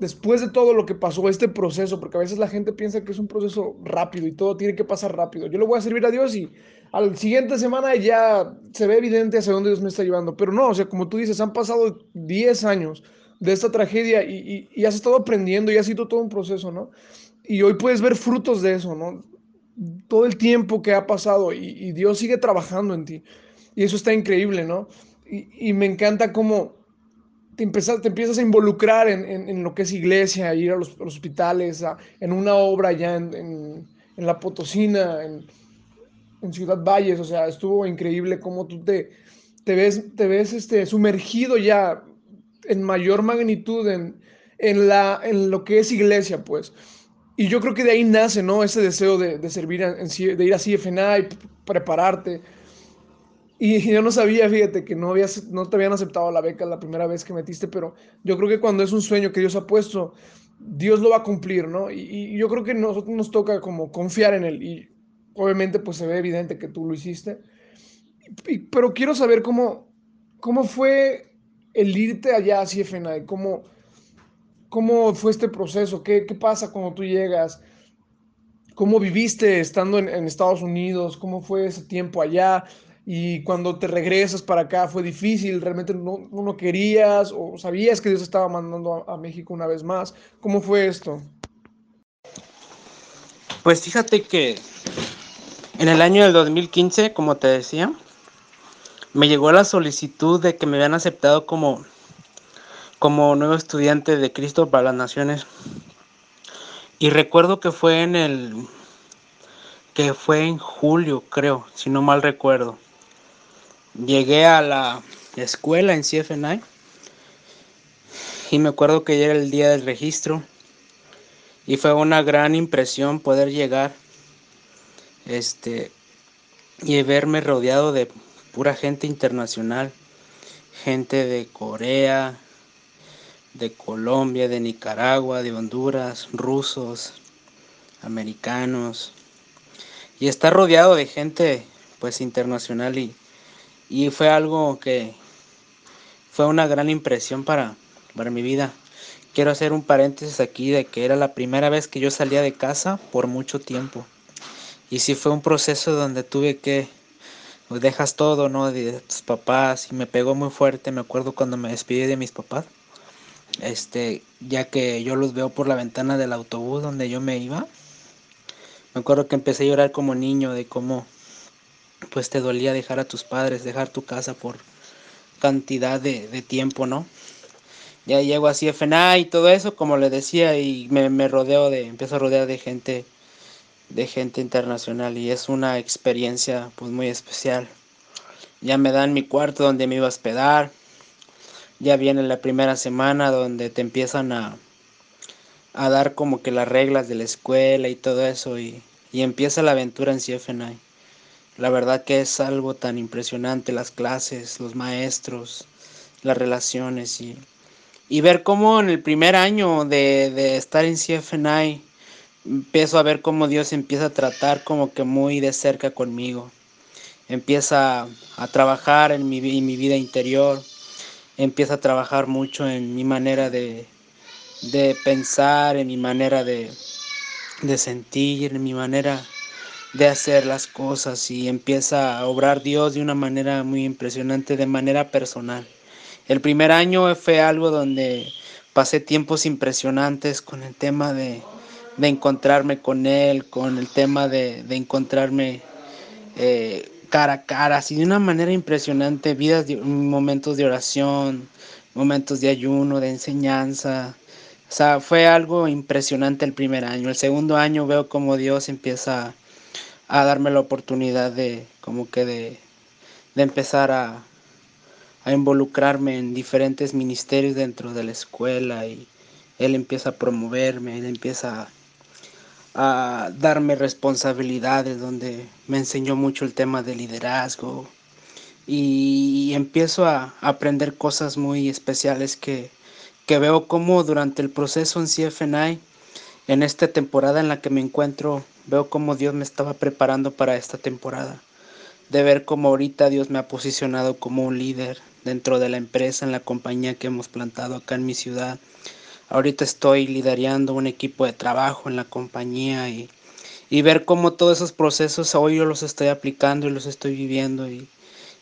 A: después de todo lo que pasó, este proceso, porque a veces la gente piensa que es un proceso rápido y todo tiene que pasar rápido. Yo le voy a servir a Dios y al siguiente semana ya se ve evidente hacia dónde Dios me está llevando. Pero no, o sea, como tú dices, han pasado 10 años de esta tragedia y, y, y has estado aprendiendo y ha sido todo un proceso, ¿no? Y hoy puedes ver frutos de eso, ¿no? todo el tiempo que ha pasado y, Dios sigue trabajando en ti. Y eso está increíble, ¿no? Y, me encanta cómo te, empiezas, te empiezas a involucrar en, lo que es iglesia, ir a los, hospitales, en una obra ya en, la Potosina, en, Ciudad Valles. O sea, estuvo increíble cómo tú te, te ves, te ves este, sumergido ya en mayor magnitud en, en, la, en lo que es iglesia, pues. Y yo creo que de ahí nace, ¿no? Ese deseo de, servir, de ir a CFNA y prepararte. Y yo no sabía, fíjate, que no, habías, no te habían aceptado la beca la primera vez que metiste, pero yo creo que cuando es un sueño que Dios ha puesto, Dios lo va a cumplir, ¿no? Y, yo creo que nosotros nos toca como confiar en Él. Y obviamente pues se ve evidente que tú lo hiciste. pero quiero saber cómo, cómo fue el irte allá a CFNA, cómo, ¿Cómo fue este proceso? ¿Qué, pasa cuando tú llegas? ¿Cómo viviste estando en, en Estados Unidos? ¿Cómo fue ese tiempo allá? Y cuando te regresas para acá, ¿fue difícil? ¿Realmente no, no querías o sabías que Dios estaba mandando a, a México una vez más? ¿Cómo fue esto?
B: Pues fíjate que en el año del 2015, como te decía, me llegó la solicitud de que me habían aceptado como, como nuevo estudiante de Cristo para las Naciones. Y recuerdo que fue en el que fue en julio, creo, si no mal recuerdo. Llegué a la escuela en CFNI y me acuerdo que era el día del registro y fue una gran impresión poder llegar este y verme rodeado de pura gente internacional, gente de Corea, de Colombia, de Nicaragua, de Honduras, rusos, americanos y estar rodeado de gente pues internacional y, y fue algo que fue una gran impresión para, para mi vida. Quiero hacer un paréntesis aquí de que era la primera vez que yo salía de casa por mucho tiempo. Y sí fue un proceso donde tuve que, dejas todo, ¿no? De tus papás y me pegó muy fuerte, me acuerdo cuando me despedí de mis papás. Este, ya que yo los veo por la ventana del autobús donde yo me iba. Me acuerdo que empecé a llorar como niño de cómo pues te dolía dejar a tus padres, dejar tu casa por cantidad de, de tiempo, ¿no? ya llego así a FNA y todo eso, como le decía, y me, me rodeo de, empiezo a rodear de gente, de gente internacional y es una experiencia pues muy especial. Ya me dan mi cuarto donde me iba a hospedar, ya viene la primera semana donde te empiezan a, a dar como que las reglas de la escuela y todo eso y, y empieza la aventura en CFNI. La verdad que es algo tan impresionante, las clases, los maestros, las relaciones y y ver cómo en el primer año de, de estar en CFNI empiezo a ver cómo Dios empieza a tratar como que muy de cerca conmigo. Empieza a trabajar en mi, en mi vida interior, empieza a trabajar mucho en mi manera de, de pensar, en mi manera de, de sentir, en mi manera de hacer las cosas y empieza a obrar Dios de una manera muy impresionante, de manera personal. El primer año fue algo donde pasé tiempos impresionantes con el tema de, de encontrarme con él, con el tema de, de encontrarme eh, cara a cara, así de una manera impresionante, vidas, de, momentos de oración, momentos de ayuno, de enseñanza. O sea, fue algo impresionante el primer año. El segundo año veo como Dios empieza a darme la oportunidad de, como que de, de empezar a, a involucrarme en diferentes ministerios dentro de la escuela y él empieza a promoverme, él empieza a, darme responsabilidades donde me enseñó mucho el tema de liderazgo y empiezo a aprender cosas muy especiales que, que veo como durante el proceso en CFNI, en esta temporada en la que me encuentro, veo como Dios me estaba preparando para esta temporada de ver cómo ahorita Dios me ha posicionado como un líder dentro de la empresa, en la compañía que hemos plantado acá en mi ciudad. Ahorita estoy liderando un equipo de trabajo en la compañía y, y ver cómo todos esos procesos hoy yo los estoy aplicando y los estoy viviendo y,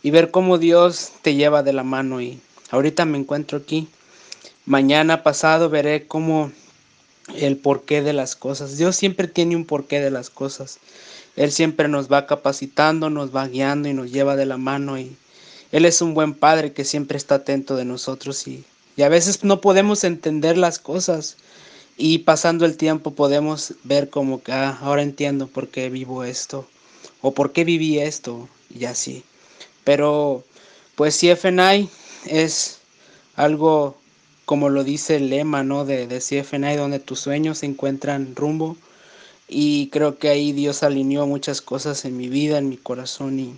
B: y ver cómo Dios te lleva de la mano y ahorita me encuentro aquí. Mañana pasado veré cómo el porqué de las cosas. Dios siempre tiene un porqué de las cosas. Él siempre nos va capacitando, nos va guiando y nos lleva de la mano y Él es un buen padre que siempre está atento de nosotros y, y a veces no podemos entender las cosas y pasando el tiempo podemos ver como que ah, ahora entiendo por qué vivo esto o por qué viví esto y así. Pero pues CFNI es algo como lo dice el lema ¿no? de, de CFNI donde tus sueños encuentran rumbo y creo que ahí Dios alineó muchas cosas en mi vida, en mi corazón y,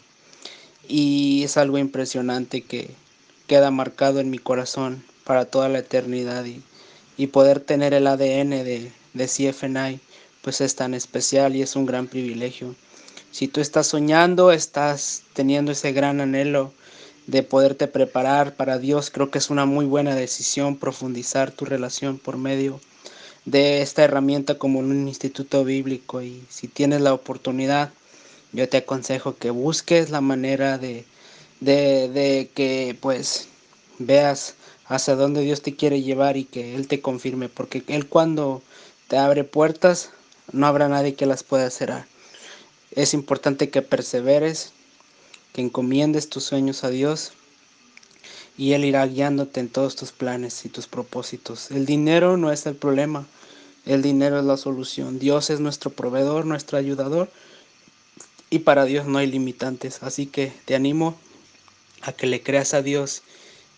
B: y es algo impresionante que queda marcado en mi corazón para toda la eternidad y, y poder tener el ADN de, de CFNI pues es tan especial y es un gran privilegio. Si tú estás soñando, estás teniendo ese gran anhelo de poderte preparar para Dios, creo que es una muy buena decisión profundizar tu relación por medio de esta herramienta como un instituto bíblico y si tienes la oportunidad, yo te aconsejo que busques la manera de, de, de que pues veas hacia dónde Dios te quiere llevar y que Él te confirme, porque Él cuando te abre puertas, no habrá nadie que las pueda cerrar. Es importante que perseveres, que encomiendes tus sueños a Dios y Él irá guiándote en todos tus planes y tus propósitos. El dinero no es el problema, el dinero es la solución. Dios es nuestro proveedor, nuestro ayudador y para Dios no hay limitantes. Así que te animo a que le creas a Dios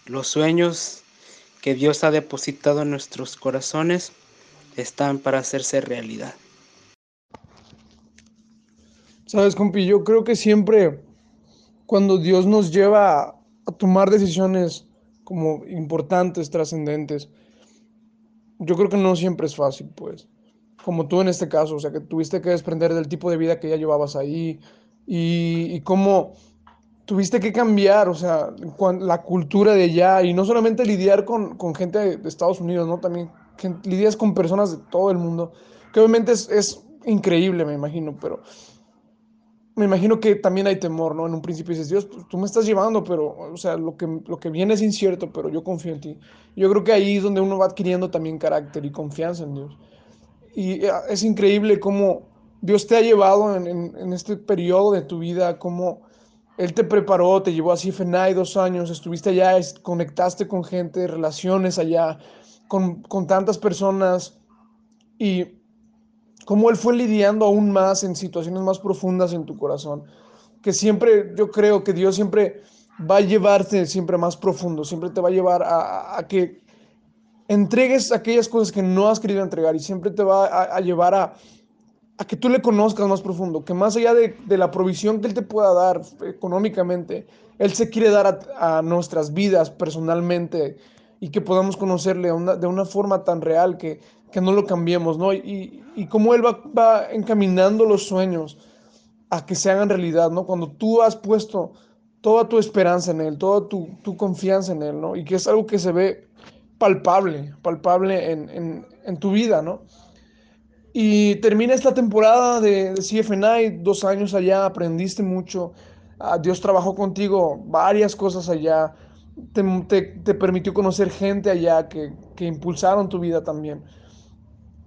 B: los sueños que Dios ha depositado en nuestros corazones están para hacerse realidad.
A: Sabes, compi, yo creo que siempre cuando Dios nos lleva a, tomar decisiones como importantes, trascendentes, yo creo que no siempre es fácil, pues. Como tú en este caso, o sea, que tuviste que desprender del tipo de vida que ya llevabas ahí y, y cómo tuviste que cambiar, o sea, la cultura de allá y no solamente lidiar con, con gente de, Estados Unidos, ¿no? También lidias con personas de todo el mundo, que obviamente es, es, increíble, me imagino, pero me imagino que también hay temor, ¿no? En un principio dices, Dios, pues, tú me estás llevando, pero, o sea, lo que, lo que viene es incierto, pero yo confío en ti. Yo creo que ahí es donde uno va adquiriendo también carácter y confianza en Dios. Y eh, es increíble cómo Dios te ha llevado en, en, en este periodo de tu vida, cómo él te preparó, te llevó a CFNI dos años, estuviste allá, conectaste con gente, relaciones allá, con, con tantas personas y cómo Él fue lidiando aún más en situaciones más profundas en tu corazón. Que siempre, yo creo que Dios siempre va a llevarte siempre más profundo, siempre te va a llevar a, a que entregues aquellas cosas que no has querido entregar y siempre te va a, a llevar a, a que tú le conozcas más profundo, que más allá de, la provisión que Él te pueda dar económicamente, Él se quiere dar a, nuestras vidas personalmente y que podamos conocerle de una forma tan real que, que no lo cambiemos, ¿no? Y, y cómo Él va, va, encaminando los sueños a que se hagan realidad, ¿no? Cuando tú has puesto toda tu esperanza en Él, toda tu, tu confianza en Él, ¿no? Y que es algo que se ve palpable, palpable en, en, en tu vida, ¿no? Y termina esta temporada de, CFNI, dos años allá, aprendiste mucho. Ah, Dios trabajó contigo varias cosas allá. Te, te, permitió conocer gente allá que, que, impulsaron tu vida también.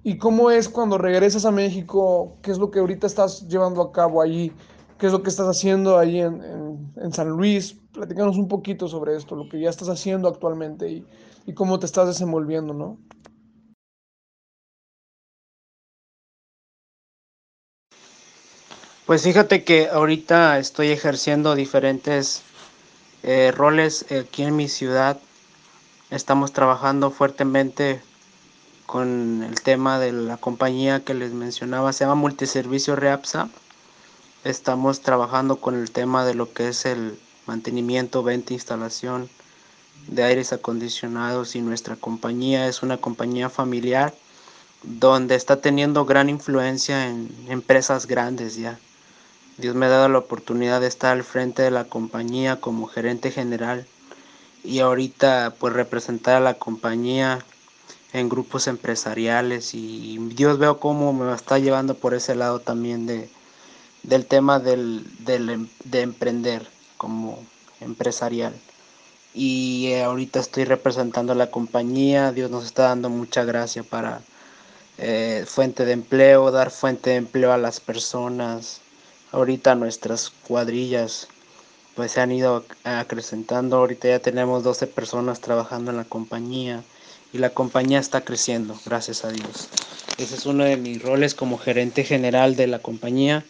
A: ¿Y cómo es cuando regresas a México? ¿Qué es lo que ahorita estás llevando a cabo allí? ¿Qué es lo que estás haciendo allí en, en, en San Luis? Platícanos un poquito sobre esto, lo que ya estás haciendo actualmente y, y cómo te estás desenvolviendo, ¿no?
B: Pues fíjate que ahorita estoy ejerciendo diferentes eh, roles aquí en mi ciudad. Estamos trabajando fuertemente con el tema de la compañía que les mencionaba, se llama Multiservicio Reapsa. Estamos trabajando con el tema de lo que es el mantenimiento, venta, instalación de aires acondicionados y nuestra compañía es una compañía familiar donde está teniendo gran influencia en empresas grandes ya. Dios me ha dado la oportunidad de estar al frente de la compañía como gerente general y ahorita pues representar a la compañía en grupos empresariales y Dios veo cómo me está llevando por ese lado también de, del tema del, del, de emprender como empresarial. Y ahorita estoy representando a la compañía, Dios nos está dando mucha gracia para eh, fuente de empleo, dar fuente de empleo a las personas, ahorita nuestras cuadrillas pues se han ido acrecentando. Ahorita ya tenemos 12 personas trabajando en la compañía y la compañía está creciendo, gracias a Dios. Ese es uno de mis roles como gerente general de la compañía.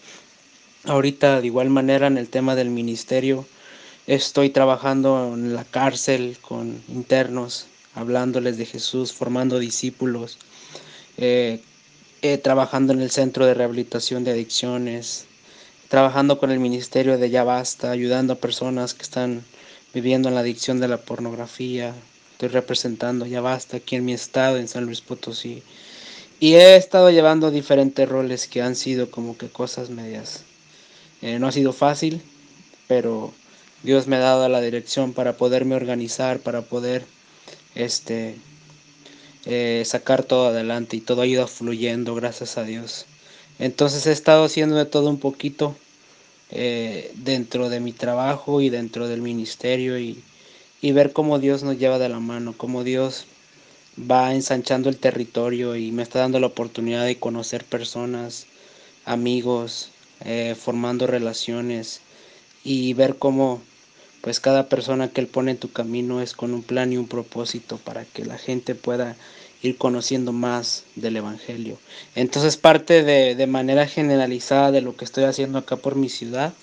B: Ahorita de igual manera en el tema del ministerio estoy trabajando en la cárcel con internos, hablándoles de Jesús, formando discípulos, eh, eh, trabajando en el centro de rehabilitación de adicciones, trabajando con el ministerio de Ya Basta, ayudando a personas que están viviendo en la adicción de la pornografía. Estoy representando Ya Basta aquí en mi estado, en San Luis Potosí. Y he estado llevando diferentes roles que han sido como que cosas medias. Eh, no ha sido fácil, pero Dios me ha dado la dirección para poderme organizar, para poder este, eh, sacar todo adelante y todo ha ido fluyendo, gracias a Dios. Entonces he estado haciendo de todo un poquito eh, dentro de mi trabajo y dentro del ministerio y, y ver cómo Dios nos lleva de la mano, cómo Dios va ensanchando el territorio y me está dando la oportunidad de conocer personas, amigos, eh, formando relaciones y ver cómo pues cada persona que Él pone en tu camino es con un plan y un propósito para que la gente pueda ir conociendo más del Evangelio. Entonces parte de, de manera generalizada de lo que estoy haciendo acá por mi ciudad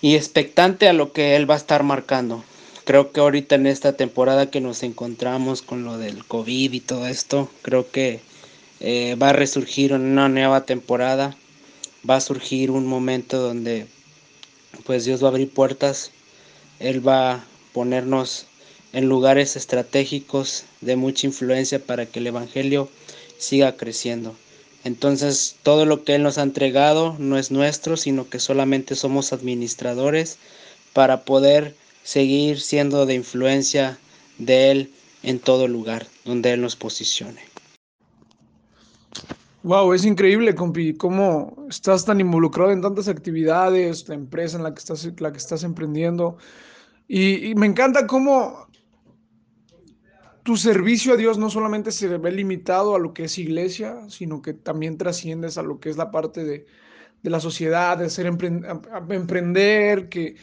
B: y expectante a lo que Él va a estar marcando. Creo que ahorita en esta temporada que nos encontramos con lo del COVID y todo esto, creo que eh, va a resurgir una nueva temporada, va a surgir un momento donde pues Dios va a abrir puertas, Él va a ponernos en lugares estratégicos de mucha influencia para que el Evangelio siga creciendo. Entonces todo lo que Él nos ha entregado no es nuestro, sino que solamente somos administradores para poder seguir siendo de influencia de Él en todo lugar donde Él nos posicione.
A: Wow, es increíble, compi, cómo estás tan involucrado en tantas actividades, la empresa en la que estás, la que estás emprendiendo. Y, y me encanta cómo tu servicio a Dios no solamente se ve limitado a lo que es iglesia, sino que también trasciendes a lo que es la parte de, de la sociedad, de hacer emprender, que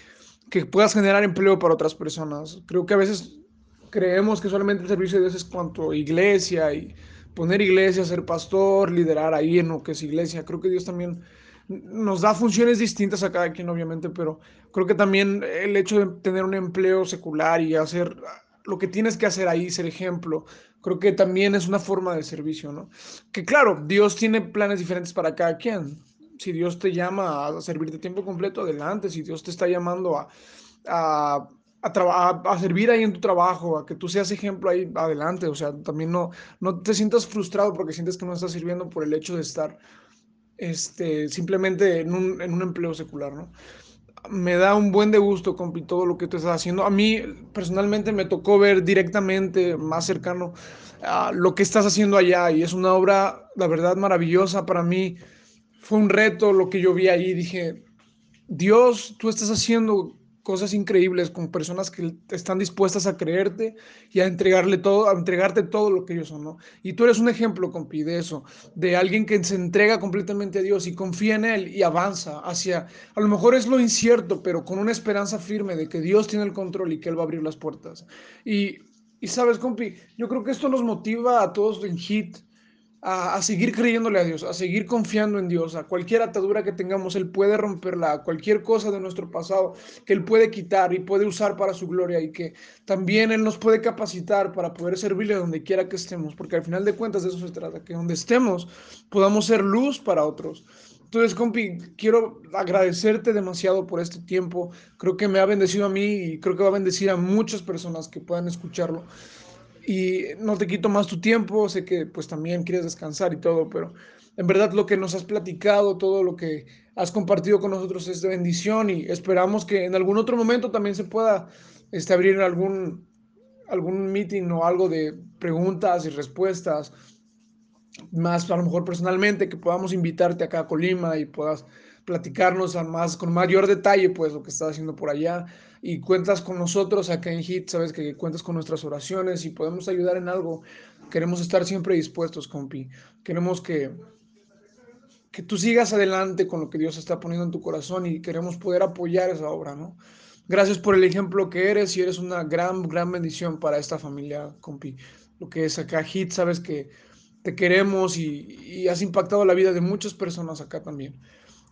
A: que puedas generar empleo para otras personas. Creo que a veces creemos que solamente el servicio de Dios es cuanto iglesia y poner iglesia, ser pastor, liderar ahí en lo que es iglesia. Creo que Dios también nos da funciones distintas a cada quien, obviamente, pero creo que también el hecho de tener un empleo secular y hacer lo que tienes que hacer ahí, ser ejemplo, creo que también es una forma de servicio, ¿no? Que claro, Dios tiene planes diferentes para cada quien si Dios te llama a servirte tiempo completo, adelante. Si Dios te está llamando a, a, a, servir ahí en tu trabajo, a que tú seas ejemplo ahí, adelante. O sea, también no, no te sientas frustrado porque sientes que no estás sirviendo por el hecho de estar este, simplemente en un, en un empleo secular, ¿no? Me da un buen de gusto, compi, todo lo que tú estás haciendo. A mí, personalmente, me tocó ver directamente, más cercano, a lo que estás haciendo allá y es una obra, la verdad, maravillosa para mí fue un reto lo que yo vi ahí. Dije, Dios, tú estás haciendo cosas increíbles con personas que están dispuestas a creerte y a entregarle todo, a entregarte todo lo que ellos son, ¿no? Y tú eres un ejemplo, compi, de eso, de alguien que se entrega completamente a Dios y confía en Él y avanza hacia, a lo mejor es lo incierto, pero con una esperanza firme de que Dios tiene el control y que Él va a abrir las puertas. Y, y sabes, compi, yo creo que esto nos motiva a todos en HIT a, seguir creyéndole a Dios, a seguir confiando en Dios, a cualquier atadura que tengamos, Él puede romperla, a cualquier cosa de nuestro pasado que Él puede quitar y puede usar para su gloria y que también Él nos puede capacitar para poder servirle donde quiera que estemos, porque al final de cuentas de eso se trata, que donde estemos podamos ser luz para otros. Entonces, compi, quiero agradecerte demasiado por este tiempo. Creo que me ha bendecido a mí y creo que va a bendecir a muchas personas que puedan escucharlo y no te quito más tu tiempo, sé que pues también quieres descansar y todo, pero en verdad lo que nos has platicado, todo lo que has compartido con nosotros es de bendición y esperamos que en algún otro momento también se pueda este, abrir algún, algún meeting o algo de preguntas y respuestas, más a lo mejor personalmente, que podamos invitarte acá a Colima y puedas platicarnos más, con mayor detalle pues lo que estás haciendo por allá y cuentas con nosotros acá en HIT, sabes que cuentas con nuestras oraciones y podemos ayudar en algo. Queremos estar siempre dispuestos, compi. Queremos que, que tú sigas adelante con lo que Dios está poniendo en tu corazón y queremos poder apoyar esa obra, ¿no? Gracias por el ejemplo que eres y eres una gran, gran bendición para esta familia, compi. Lo que es acá HIT, sabes que te queremos y, y has impactado la vida de muchas personas acá también.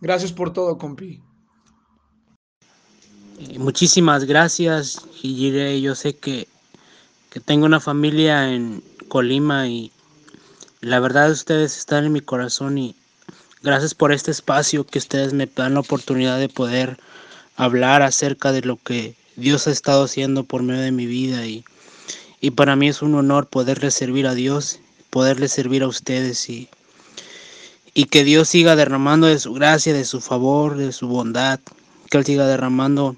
A: Gracias por todo, compi.
B: Muchísimas gracias, Hijire. Yo sé que, que tengo una familia en Colima y la verdad ustedes están en mi corazón y gracias por este espacio que ustedes me dan la oportunidad de poder hablar acerca de lo que Dios ha estado haciendo por medio de mi vida y, y para mí es un honor poderle servir a Dios, poderle servir a ustedes y, y que Dios siga derramando de su gracia, de su favor, de su bondad, que Él siga derramando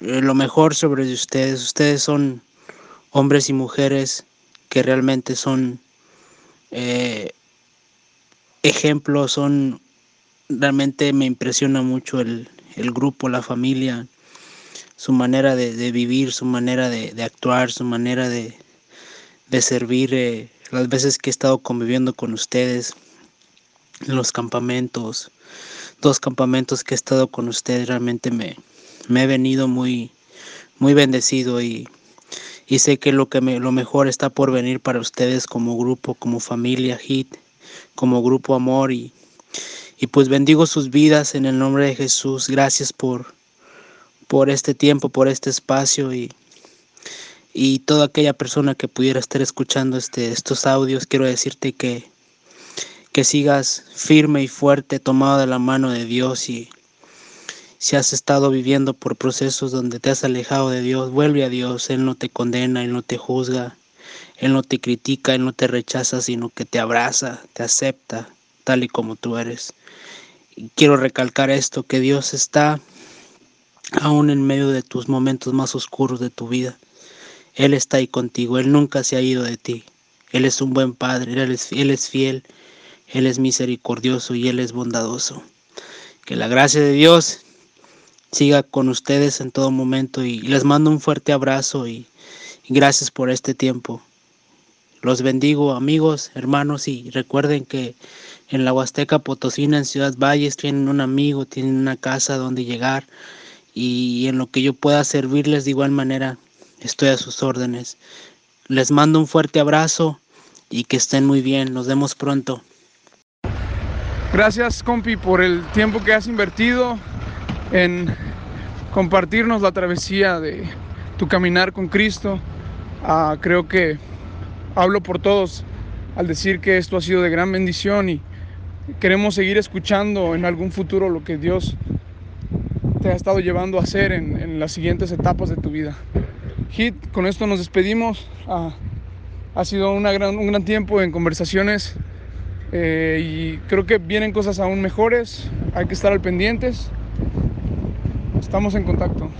B: eh, lo mejor sobre ustedes. Ustedes son hombres y mujeres que realmente son eh, ejemplos, son realmente me impresiona mucho el, grupo, la familia, su manera de, vivir, su manera de, actuar, su manera de, servir. Eh, las veces que he estado conviviendo con ustedes en los campamentos, dos campamentos que he estado con ustedes, realmente me, me he venido muy, muy bendecido y, y sé que lo, que me, lo mejor está por venir para ustedes como grupo, como familia HIT, como grupo Amor y, y pues bendigo sus vidas en el nombre de Jesús. Gracias por, por este tiempo, por este espacio y, y toda aquella persona que pudiera estar escuchando este, estos audios. Quiero decirte que, que sigas firme y fuerte, tomado de la mano de Dios y si has estado viviendo por procesos donde te has alejado de Dios, vuelve a Dios. Él no te condena, Él no te juzga, Él no te critica, Él no te rechaza, sino que te abraza, te acepta tal y como tú eres. Y quiero recalcar esto, que Dios está aún en medio de tus momentos más oscuros de tu vida. Él está ahí contigo, Él nunca se ha ido de ti. Él es un buen Padre, Él es, él es fiel, Él es misericordioso y Él es bondadoso. Que la gracia de Dios siga con ustedes en todo momento y les mando un fuerte abrazo y, gracias por este tiempo. Los bendigo amigos, hermanos y recuerden que en la Huasteca Potosina, en Ciudad Valles, tienen un amigo, tienen una casa donde llegar y en lo que yo pueda servirles de igual manera estoy a sus órdenes. Les mando un fuerte abrazo y que estén muy bien. Nos vemos pronto.
A: Gracias, compi, por el tiempo que has invertido en compartirnos la travesía de tu caminar con Cristo. Ah, creo que hablo por todos al decir que esto ha sido de gran bendición y queremos seguir escuchando en algún futuro lo que Dios te ha estado llevando a hacer en, las siguientes etapas de tu vida. Hit, con esto nos despedimos. Ah, ha sido un gran tiempo en conversaciones eh, y creo que vienen cosas aún mejores. Hay que estar al pendientes. Estamos en contacto.